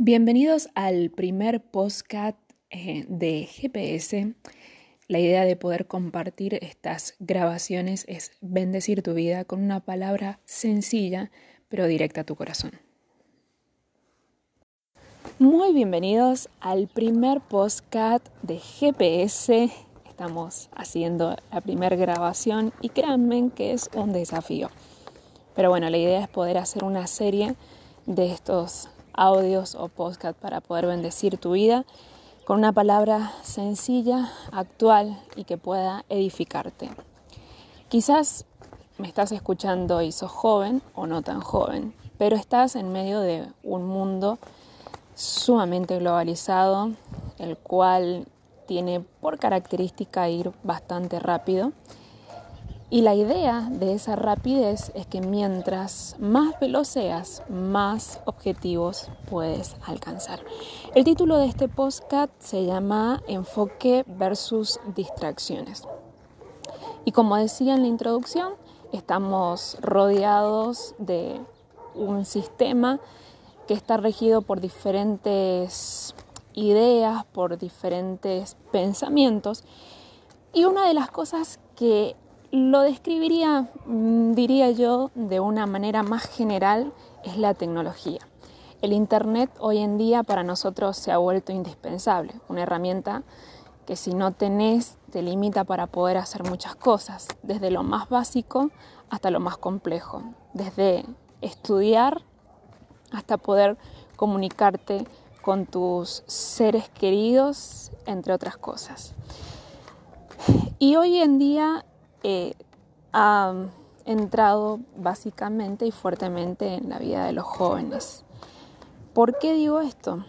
Bienvenidos al primer postcat eh, de GPS. La idea de poder compartir estas grabaciones es bendecir tu vida con una palabra sencilla pero directa a tu corazón. Muy bienvenidos al primer postcat de GPS. Estamos haciendo la primera grabación y créanme que es un desafío. Pero bueno, la idea es poder hacer una serie de estos audios o podcast para poder bendecir tu vida con una palabra sencilla, actual y que pueda edificarte. Quizás me estás escuchando y sos joven o no tan joven, pero estás en medio de un mundo sumamente globalizado, el cual tiene por característica ir bastante rápido y la idea de esa rapidez es que mientras más veloz seas, más objetivos puedes alcanzar. El título de este podcast se llama Enfoque versus distracciones. Y como decía en la introducción, estamos rodeados de un sistema que está regido por diferentes ideas, por diferentes pensamientos. Y una de las cosas que lo describiría, mm, diría yo, de una manera más general, es la tecnología. El Internet hoy en día para nosotros se ha vuelto indispensable, una herramienta que si no tenés te limita para poder hacer muchas cosas, desde lo más básico hasta lo más complejo, desde estudiar hasta poder comunicarte con tus seres queridos, entre otras cosas. Y hoy en día ha entrado básicamente y fuertemente en la vida de los jóvenes. ¿Por qué digo esto?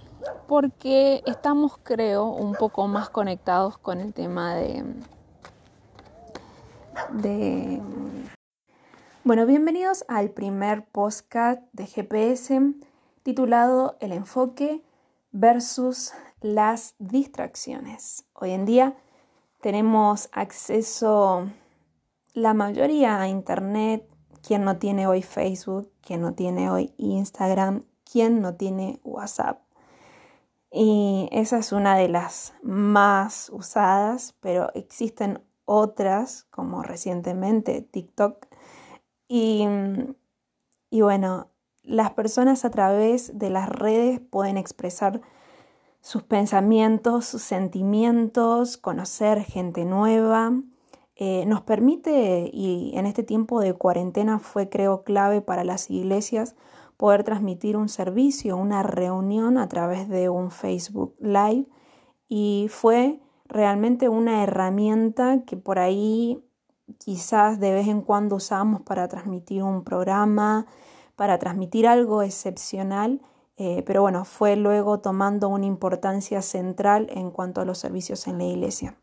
Porque estamos, creo, un poco más conectados con el tema de... de bueno, bienvenidos al primer podcast de GPS titulado El enfoque versus las distracciones. Hoy en día tenemos acceso la mayoría a Internet, quien no tiene hoy Facebook, quien no tiene hoy Instagram, quien no tiene WhatsApp. Y esa es una de las más usadas, pero existen otras, como recientemente TikTok. Y, y bueno, las personas a través de las redes pueden expresar sus pensamientos, sus sentimientos, conocer gente nueva eh, nos permite, y en este tiempo de cuarentena fue creo clave para las iglesias, poder transmitir un servicio, una reunión a través de un Facebook Live y fue realmente una herramienta que por ahí quizás de vez en cuando usamos para transmitir un programa, para transmitir algo excepcional, eh, pero bueno, fue luego tomando una importancia central en cuanto a los servicios en la iglesia.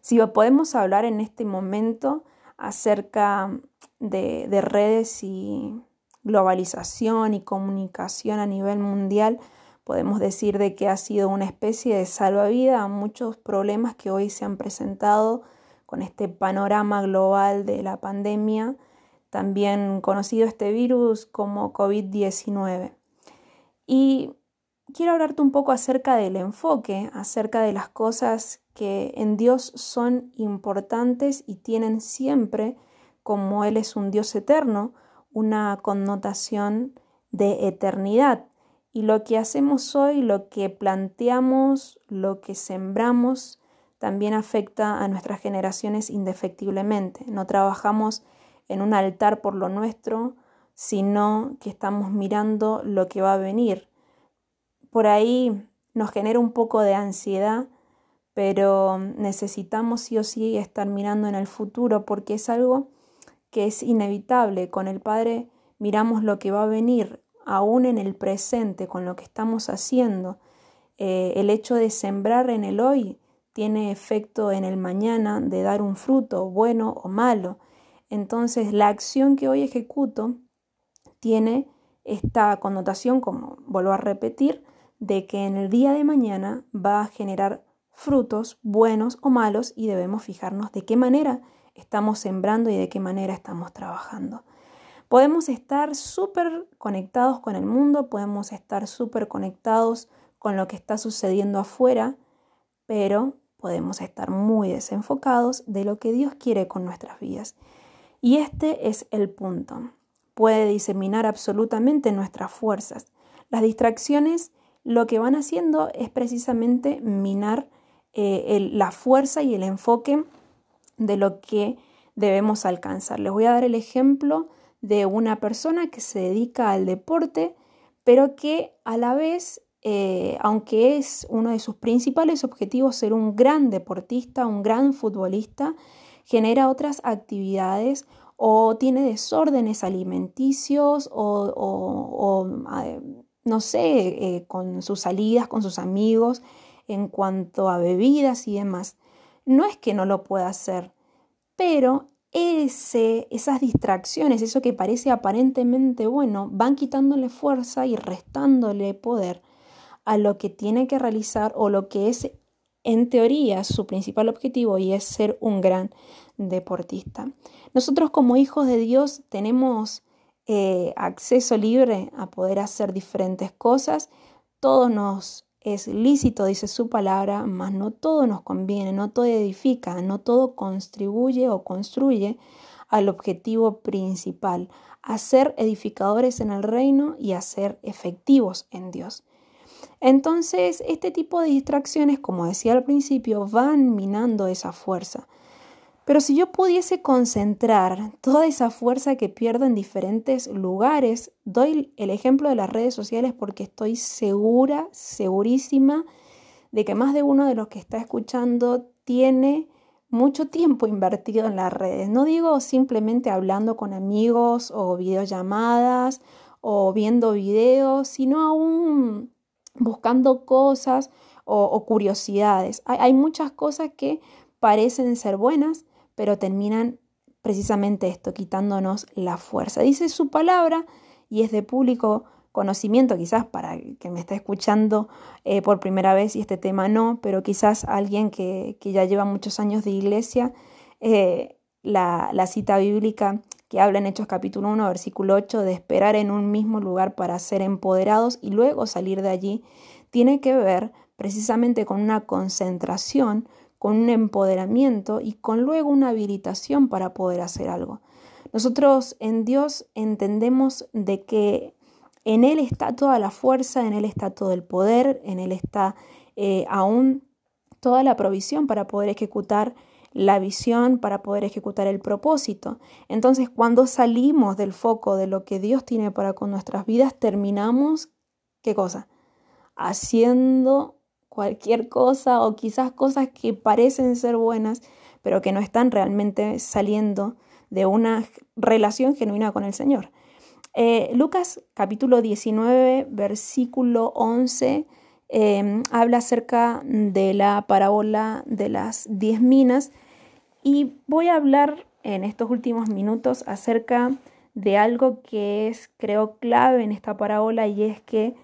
Si podemos hablar en este momento acerca de, de redes y globalización y comunicación a nivel mundial, podemos decir de que ha sido una especie de salvavidas a muchos problemas que hoy se han presentado con este panorama global de la pandemia, también conocido este virus como COVID-19. Y quiero hablarte un poco acerca del enfoque, acerca de las cosas que en Dios son importantes y tienen siempre, como Él es un Dios eterno, una connotación de eternidad. Y lo que hacemos hoy, lo que planteamos, lo que sembramos, también afecta a nuestras generaciones indefectiblemente. No trabajamos en un altar por lo nuestro, sino que estamos mirando lo que va a venir por ahí nos genera un poco de ansiedad, pero necesitamos sí o sí estar mirando en el futuro porque es algo que es inevitable. Con el Padre miramos lo que va a venir, aún en el presente, con lo que estamos haciendo. Eh, el hecho de sembrar en el hoy tiene efecto en el mañana de dar un fruto, bueno o malo. Entonces, la acción que hoy ejecuto tiene esta connotación, como vuelvo a repetir, de que en el día de mañana va a generar frutos buenos o malos y debemos fijarnos de qué manera estamos sembrando y de qué manera estamos trabajando. Podemos estar súper conectados con el mundo, podemos estar súper conectados con lo que está sucediendo afuera, pero podemos estar muy desenfocados de lo que Dios quiere con nuestras vidas. Y este es el punto. Puede diseminar absolutamente nuestras fuerzas. Las distracciones lo que van haciendo es precisamente minar eh, la fuerza y el enfoque de lo que debemos alcanzar. Les voy a dar el ejemplo de una persona que se dedica al deporte, pero que a la vez, eh, aunque es uno de sus principales objetivos ser un gran deportista, un gran futbolista, genera otras actividades o tiene desórdenes alimenticios o, eh, no sé, con sus salidas, con sus amigos, en cuanto a bebidas y demás. No es que no lo pueda hacer, pero ese, esas distracciones, eso que parece aparentemente bueno, van quitándole fuerza y restándole poder a lo que tiene que realizar o lo que es en teoría su principal objetivo y es ser un gran deportista. Nosotros como hijos de Dios tenemos eh, acceso libre a poder hacer diferentes cosas. Todo nos es lícito, dice su palabra, mas no todo nos conviene, no todo edifica, no todo contribuye o construye al objetivo principal, a ser edificadores en el reino y a ser efectivos en Dios. Entonces, este tipo de distracciones, como decía al principio, van minando esa fuerza. Pero si yo pudiese concentrar toda esa fuerza que pierdo en diferentes lugares, doy el ejemplo de las redes sociales porque estoy segura, segurísima de que más de uno de los que está escuchando tiene mucho tiempo invertido en las redes. No digo simplemente hablando con amigos o videollamadas o viendo videos, sino aún buscando cosas o, curiosidades. hay muchas cosas que parecen ser buenas, pero terminan precisamente esto, quitándonos la fuerza. Dice su palabra y es de público conocimiento, quizás para que me esté escuchando eh, por primera vez y este tema no, pero quizás alguien que, ya lleva muchos años de iglesia, eh, la, la, cita bíblica que habla en Hechos capítulo 1, versículo 8, de esperar en un mismo lugar para ser empoderados y luego salir de allí, tiene que ver precisamente con una concentración con un empoderamiento y con luego una habilitación para poder hacer algo. Nosotros en Dios entendemos de que en Él está toda la fuerza, en Él está todo el poder, en Él está eh, aún toda la provisión para poder ejecutar la visión, para poder ejecutar el propósito. Entonces, cuando salimos del foco de lo que Dios tiene para con nuestras vidas, terminamos, ¿qué cosa? Haciendo cualquier cosa o quizás cosas que parecen ser buenas, pero que no están realmente saliendo de una relación genuina con el Señor. Eh, Lucas capítulo 19, versículo 11, em, habla acerca de la parábola de las diez minas y voy a hablar en estos últimos minutos acerca de algo que es, creo, clave en esta parábola y es que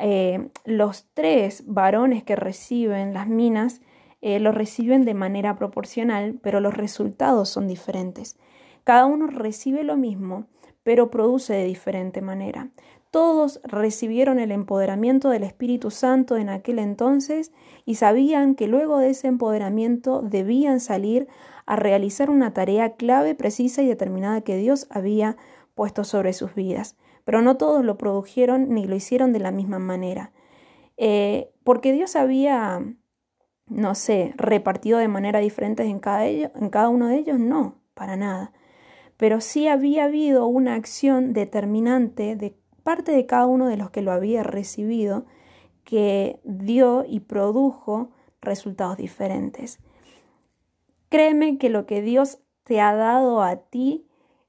eh, los tres varones que reciben las minas eh, lo reciben de manera proporcional, pero los resultados son diferentes. Cada uno recibe lo mismo, pero produce de diferente manera. Todos recibieron el empoderamiento del Espíritu Santo en aquel entonces y sabían que luego de ese empoderamiento debían salir a realizar una tarea clave, precisa y determinada que Dios había puesto sobre sus vidas pero no todos lo produjeron ni lo hicieron de la misma manera. Eh, porque Dios había, no sé, repartido de manera diferente en cada, en cada uno de ellos, no, para nada. Pero sí había habido una acción determinante de parte de cada uno de los que lo había recibido que dio y produjo resultados diferentes. Créeme que lo que Dios te ha dado a ti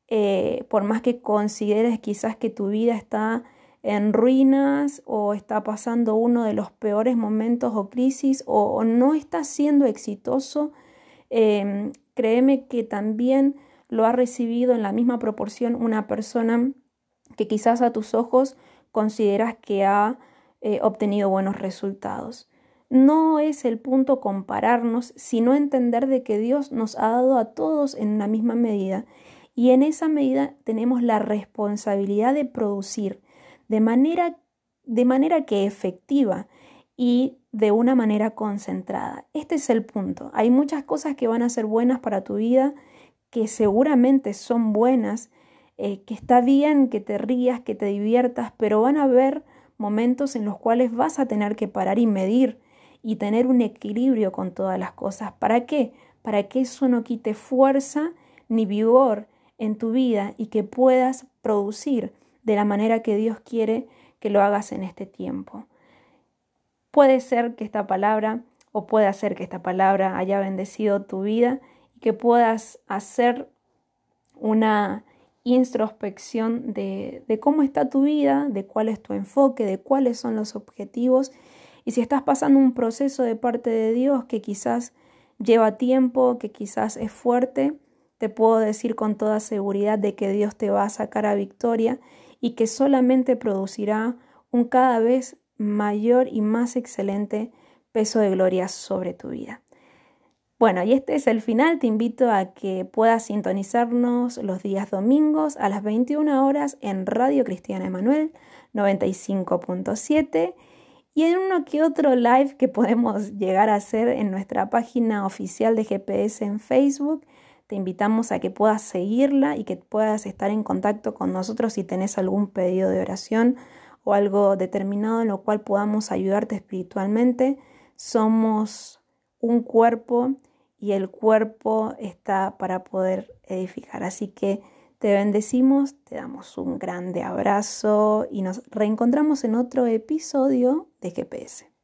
eh, por más que consideres quizás que tu vida está en ruinas o está pasando uno de los peores momentos o crisis o, no está siendo exitoso, em, créeme que también lo ha recibido en la misma proporción una persona que quizás a tus ojos consideras que ha eh, obtenido buenos resultados. No es el punto compararnos, sino entender de que Dios nos ha dado a todos en una misma medida y en esa medida tenemos la responsabilidad de producir de manera, de manera que efectiva y de una manera concentrada. Este es el punto. Hay muchas cosas que van a ser buenas para tu vida, que seguramente son buenas, eh, que está bien que te rías, que te diviertas, pero van a haber momentos en los cuales vas a tener que parar y medir y tener un equilibrio con todas las cosas. ¿Para qué? Para que eso no quite fuerza ni vigor en tu vida y que puedas producir de la manera que Dios quiere que lo hagas en este tiempo. Puede ser que esta palabra o puede ser que esta palabra haya bendecido tu vida y que puedas hacer una introspección de, de, cómo está tu vida, de cuál es tu enfoque, de cuáles son los objetivos. Y si estás pasando un proceso de parte de Dios que quizás lleva tiempo, que quizás es fuerte, te puedo decir con toda seguridad de que Dios te va a sacar a victoria y que solamente producirá un cada vez mayor y más excelente peso de gloria sobre tu vida. Bueno, y este es el final. Te invito a que puedas sintonizarnos los días domingos a las 21 horas en Radio Cristiana Emanuel 95.7 y en uno que otro live que podemos llegar a hacer en nuestra página oficial de GPS en Facebook. Te invitamos a que puedas seguirla y que puedas estar en contacto con nosotros si tenés algún pedido de oración o algo determinado en lo cual podamos ayudarte espiritualmente. Somos un cuerpo y el cuerpo está para poder edificar. Así que te bendecimos, te damos un grande abrazo y nos reencontramos en otro episodio de GPS.